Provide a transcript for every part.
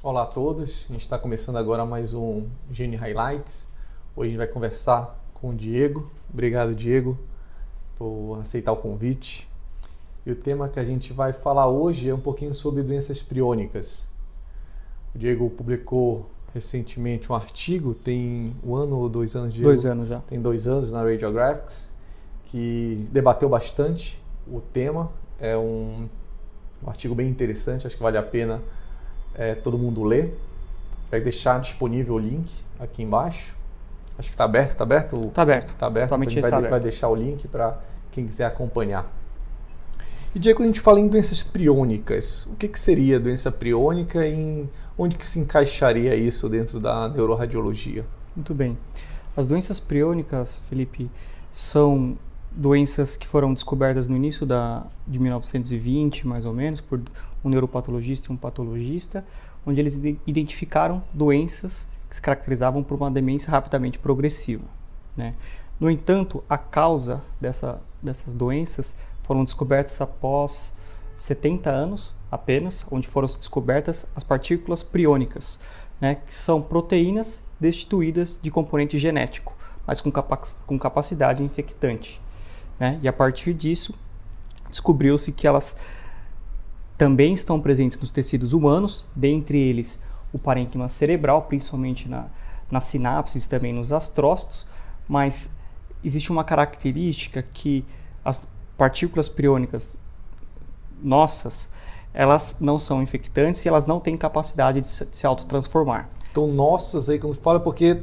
Olá a todos, a gente está começando agora mais um Gene Highlights. Hoje a gente vai conversar com o Diego. Obrigado, Diego, por aceitar o convite. E o tema que a gente vai falar hoje é um pouquinho sobre doenças priônicas. O Diego publicou recentemente um artigo, tem um ano ou dois anos, Diego? Dois anos já. Tem dois anos na Radiographics, que debateu bastante o tema. É um, um artigo bem interessante, acho que vale a pena é, todo mundo ler. Vai deixar disponível o link aqui embaixo. Acho que está aberto, está aberto? Está aberto. Está aberto. Totalmente então a gente vai, está vai aberto. deixar o link para quem quiser acompanhar. E Diego, quando a gente fala em doenças priônicas, o que, que seria doença priônica e onde que se encaixaria isso dentro da neuroradiologia? Muito bem. As doenças priônicas, Felipe, são doenças que foram descobertas no início da, de 1920, mais ou menos, por um neuropatologista e um patologista, onde eles ide- identificaram doenças que se caracterizavam por uma demência rapidamente progressiva. Né? No entanto, a causa dessa, dessas doenças foram descobertas após 70 anos apenas, onde foram descobertas as partículas priônicas, né, que são proteínas destituídas de componente genético, mas com, capa com capacidade infectante. Né? E a partir disso, descobriu-se que elas também estão presentes nos tecidos humanos, dentre eles o parênquima cerebral, principalmente na, nas sinapses, também nos astrócitos, mas existe uma característica que as partículas priônicas nossas, elas não são infectantes e elas não têm capacidade de se, de se autotransformar. Então, nossas aí, quando fala, porque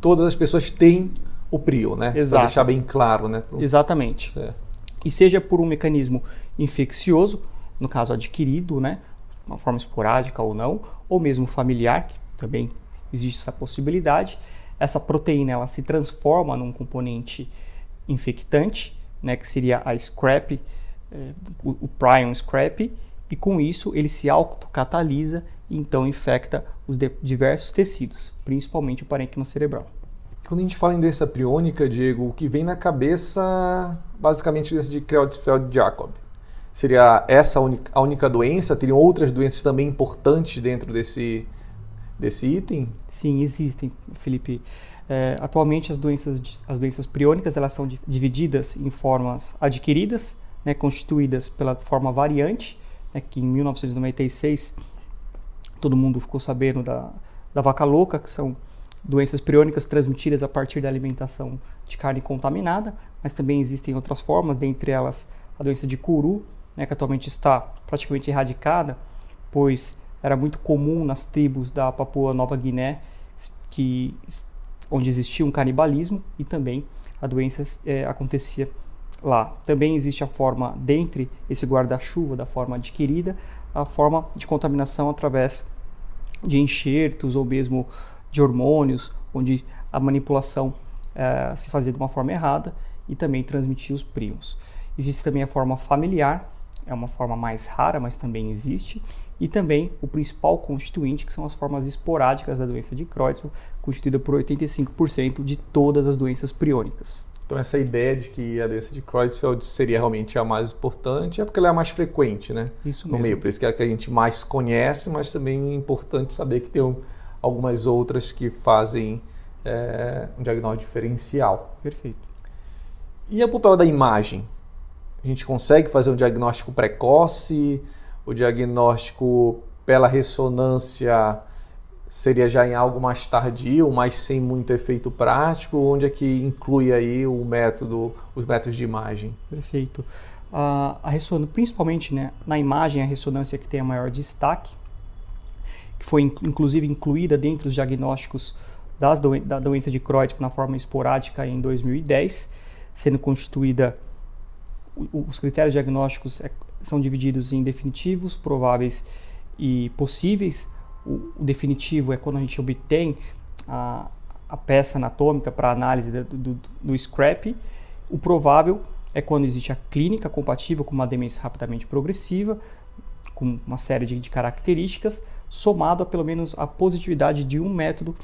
todas as pessoas têm o prio, né? Para deixar bem claro, né? Pro- Exatamente. Certo. E seja por um mecanismo infeccioso, no caso adquirido, né, uma forma esporádica ou não, ou mesmo familiar, que também existe essa possibilidade, essa proteína ela se transforma num componente infectante, né, que seria a scrap, eh, o, o prion scrap, e com isso ele se autocatalisa e então infecta os diversos tecidos, principalmente o parênquima cerebral. Quando a gente fala em doença priônica, Diego, o que vem na cabeça, basicamente, doença de Creutzfeldt-Jakob. Seria essa a única, a única doença? Teriam outras doenças também importantes dentro desse, desse item? Sim, existem, Felipe. É, atualmente as doenças, as doenças priônicas elas são di- divididas em formas adquiridas, né, constituídas pela forma variante, né, que em 1996 todo mundo ficou sabendo da, da vaca louca, que são doenças priônicas transmitidas a partir da alimentação de carne contaminada, mas também existem outras formas, dentre elas a doença de Kuru, né, que atualmente está praticamente erradicada, pois era muito comum nas tribos da Papua Nova Guiné, que, onde existia um canibalismo e também a doença eh, acontecia lá. Também existe a forma, dentre esse guarda-chuva da forma adquirida, a forma de contaminação através de enxertos ou mesmo de hormônios, onde a manipulação eh, se fazia de uma forma errada e também transmitia os prions. Existe também a forma familiar, é uma forma mais rara, mas também existe, e também o principal constituinte, que são as formas esporádicas da doença de Creutzfeldt, constituída por 85% de todas as doenças priônicas. Então, essa ideia de que a doença de Creutzfeldt seria realmente a mais importante é porque ela é a mais frequente, né? Isso No mesmo. meio. Por isso que é a que a gente mais conhece, mas também é importante saber que tem um- algumas outras que fazem é, um diagnóstico diferencial. Perfeito. E a papel da imagem? A gente consegue fazer um diagnóstico precoce? O diagnóstico pela ressonância seria já em algo mais tardio, mas sem muito efeito prático? Onde é que inclui aí o método, os métodos de imagem? Perfeito. A, a ressonância, principalmente né, na imagem, a ressonância que tem a maior destaque, que foi in- inclusive incluída dentre os diagnósticos doen da doença de Creutzfeldt na forma esporádica em 2010, sendo constituída os critérios diagnósticos é- são divididos em definitivos, prováveis e possíveis. O, o definitivo é quando a gente obtém a, a peça anatômica para análise do, do, do scrap. O provável é quando existe a clínica compatível com uma demência rapidamente progressiva, com uma série de, de características, somado a pelo menos a positividade de um método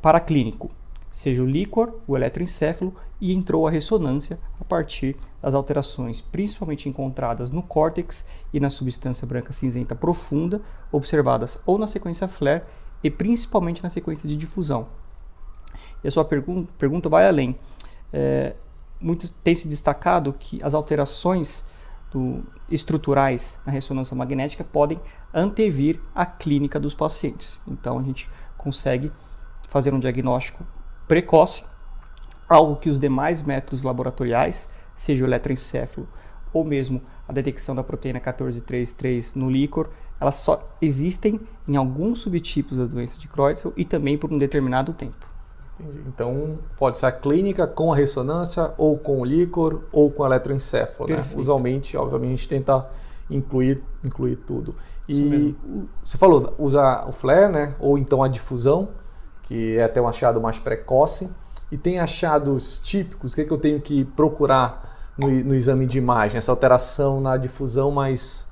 paraclínico. seja o líquor, o eletroencefalo, e entrou a ressonância a partir das alterações principalmente encontradas no córtex e na substância branca cinzenta profunda, observadas ou na sequência flare e principalmente na sequência de difusão. E a sua pergun pergunta vai além. É, muito tem se destacado que as alterações do, estruturais na ressonância magnética podem antevir a clínica dos pacientes. Então a gente consegue fazer um diagnóstico precoce, algo que os demais métodos laboratoriais, seja o eletroencefalo ou mesmo a detecção da proteína 1433 no líquor, elas só existem em alguns subtipos da doença de Creutzfeldt e também por um determinado tempo. Entendi. Então, pode ser a clínica com a ressonância, ou com o líquor, ou com o eletroencefalo. Né? Usualmente, obviamente, a gente tenta incluir, incluir tudo. E você falou, usa o flare, né? ou então a difusão, que é até um achado mais precoce. E tem achados típicos, o que, é que eu tenho que procurar no, no exame de imagem? Essa alteração na difusão, mas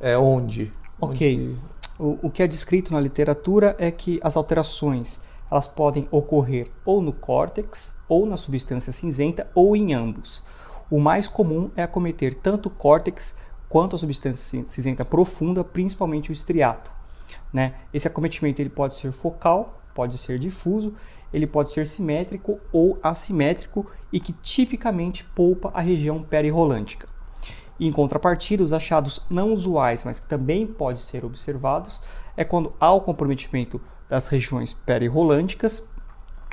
é, onde? Ok. Onde que... o, o que é descrito na literatura é que as alterações elas podem ocorrer ou no córtex, ou na substância cinzenta, ou em ambos. O mais comum é acometer tanto o córtex quanto a substância cinzenta profunda, principalmente o estriato. Né? Esse acometimento ele pode ser focal, pode ser difuso, ele pode ser simétrico ou assimétrico e que tipicamente poupa a região perirrolântica. Em contrapartida, os achados não usuais, mas que também podem ser observados, é quando há o comprometimento das regiões perirrolânticas,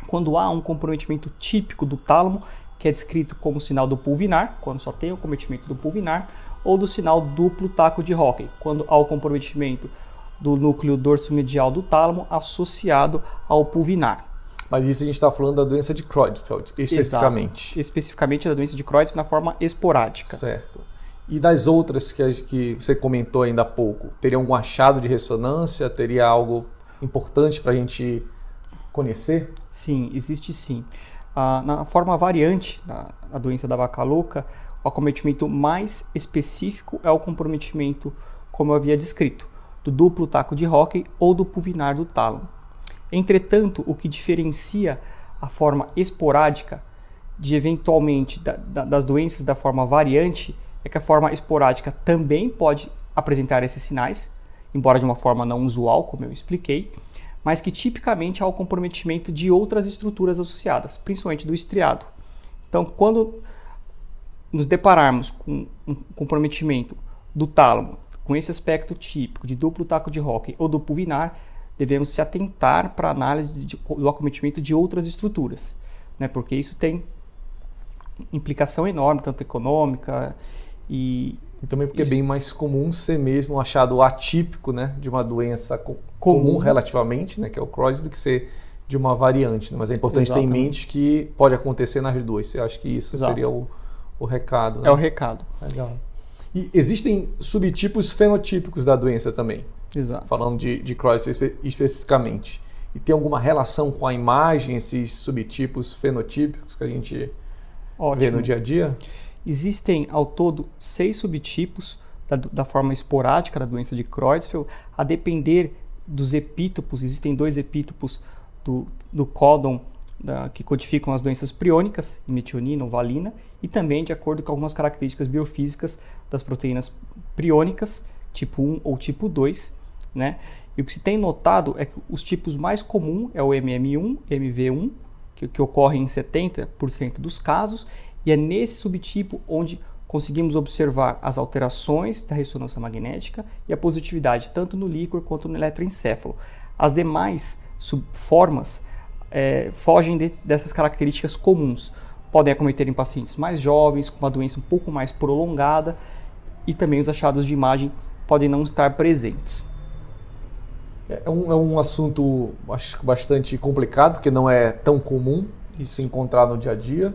quando há um comprometimento típico do tálamo, que é descrito como sinal do pulvinar, quando só tem o comprometimento do pulvinar, ou do sinal duplo taco de Hockey, quando há o comprometimento do núcleo dorsomedial do tálamo associado ao pulvinar. Mas isso a gente está falando da doença de Creutzfeldt, especificamente. Exato. Especificamente da doença de Creutzfeldt na forma esporádica. Certo. E das outras que, que você comentou ainda há pouco, teria algum achado de ressonância? Teria algo importante para a gente conhecer? Sim, existe sim. Ah, na forma variante da, da doença da vaca louca, o acometimento mais específico é o comprometimento, como eu havia descrito, do duplo taco de Hockey ou do pulvinar do tálamo. Entretanto, o que diferencia a forma esporádica de eventualmente da, da, das doenças da forma variante é que a forma esporádica também pode apresentar esses sinais, embora de uma forma não usual, como eu expliquei, mas que tipicamente há o comprometimento de outras estruturas associadas, principalmente do estriado. Então, quando nos depararmos com um comprometimento do tálamo, com esse aspecto típico de duplo taco de Hockey ou do pulvinar, devemos se atentar para a análise de, do acometimento de outras estruturas, né? porque isso tem implicação enorme, tanto econômica e, e também porque é Isso. é bem mais comum ser mesmo achado atípico né, de uma doença co comum, comum relativamente, né, que é o Crohn, do que ser de uma variante. Né? Mas é importante Exatamente. ter em mente que pode acontecer nas duas. Você acha que isso Exato. seria o, o recado? Né? É o recado. Legal. E existem subtipos fenotípicos da doença também. Exato. Falando de, de espe especificamente. E tem alguma relação com a imagem, esses subtipos fenotípicos que a gente Ótimo. vê no dia a dia? Existem ao todo seis subtipos da, da forma esporádica da doença de Creutzfeldt, a depender dos epítopos. Existem dois epítopos do, do códon da, que codificam as doenças priônicas, metionina ou valina, e também de acordo com algumas características biofísicas das proteínas priônicas, tipo 1 ou tipo 2, né? E o que se tem notado é que os tipos mais comuns é o MM1, MV1, que, que ocorre em 70% dos casos, e é nesse subtipo onde conseguimos observar as alterações da ressonância magnética e a positividade tanto no líquor quanto no eletroencefalo. As demais formas é, fogem de, dessas características comuns. Podem acometer em pacientes mais jovens, com uma doença um pouco mais prolongada, e também os achados de imagem podem não estar presentes. É um, é um assunto acho bastante complicado, porque não é tão comum se encontrar no dia a dia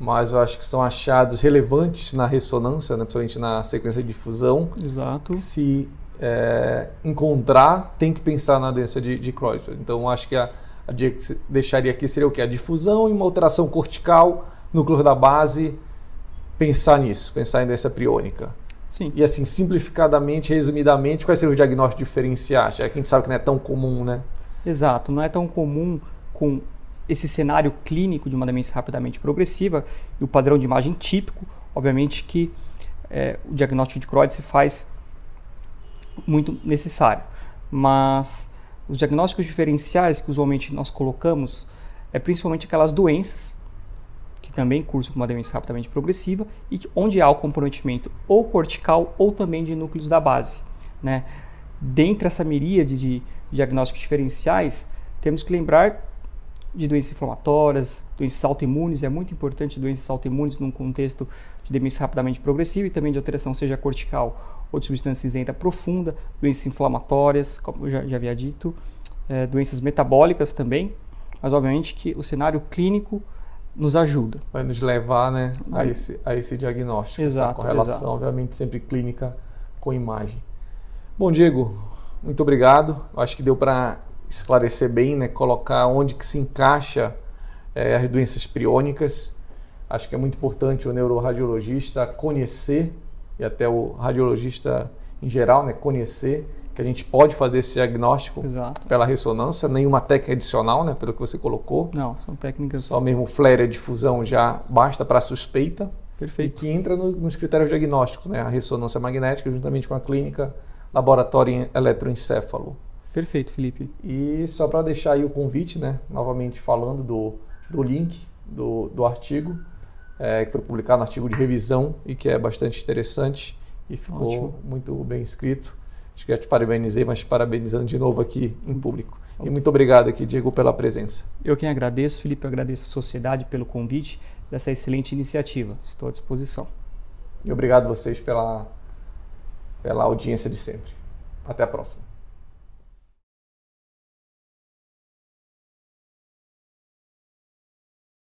mas eu acho que são achados relevantes na ressonância, né, principalmente na sequência de difusão. Exato. Se é, encontrar, tem que pensar na doença de, de Creutzfeldt. Então, acho que a, a dica que deixaria aqui seria o que? A difusão e uma alteração cortical, núcleo da base, pensar nisso, pensar em doença priônica. Sim. E assim, simplificadamente, resumidamente, quais seriam os diagnósticos diferenciais? Já que a gente sabe que não é tão comum, né? Exato, não é tão comum com esse cenário clínico de uma demência rapidamente progressiva e o padrão de imagem típico, obviamente que é, o diagnóstico de Crohn se faz muito necessário. Mas os diagnósticos diferenciais que usualmente nós colocamos é principalmente aquelas doenças que também cursam com uma demência rapidamente progressiva e onde há o comprometimento ou cortical ou também de núcleos da base. Né? Dentre essa miríade de diagnósticos diferenciais, temos que lembrar de doenças inflamatórias, doenças autoimunes, é muito importante doenças autoimunes num contexto de demência rapidamente progressiva e também de alteração seja cortical ou de substância cinzenta profunda, doenças inflamatórias, como eu já, já havia dito, é, doenças metabólicas também, mas obviamente que o cenário clínico nos ajuda. Vai nos levar né, a, esse, a esse diagnóstico, exato, essa correlação, exato. obviamente, sempre clínica com imagem. Bom, Diego, muito obrigado. Acho que deu para esclarecer bem, né, colocar onde que se encaixa é, as doenças priônicas. Acho que é muito importante o neuroradiologista conhecer, e até o radiologista em geral, né, conhecer que a gente pode fazer esse diagnóstico Exato. pela ressonância, nenhuma técnica adicional, né, pelo que você colocou. Não, são técnicas. Só mesmo flare difusão já basta para suspeita. Perfeito. E que entra no, nos critérios diagnósticos, né, a ressonância magnética juntamente com a clínica laboratório eletroencefalo. Perfeito, Felipe. E só para deixar aí o convite, né, novamente falando do, do link do, do artigo, é, que foi publicado no artigo de revisão e que é bastante interessante e ficou Ótimo. muito bem escrito. Acho que já te parabenizei, mas te parabenizando de novo aqui em público. E muito obrigado aqui, Diego, pela presença. Eu quem agradeço, Felipe, eu agradeço a sociedade pelo convite dessa excelente iniciativa. Estou à disposição. E obrigado a vocês pela, pela audiência de sempre. Até a próxima.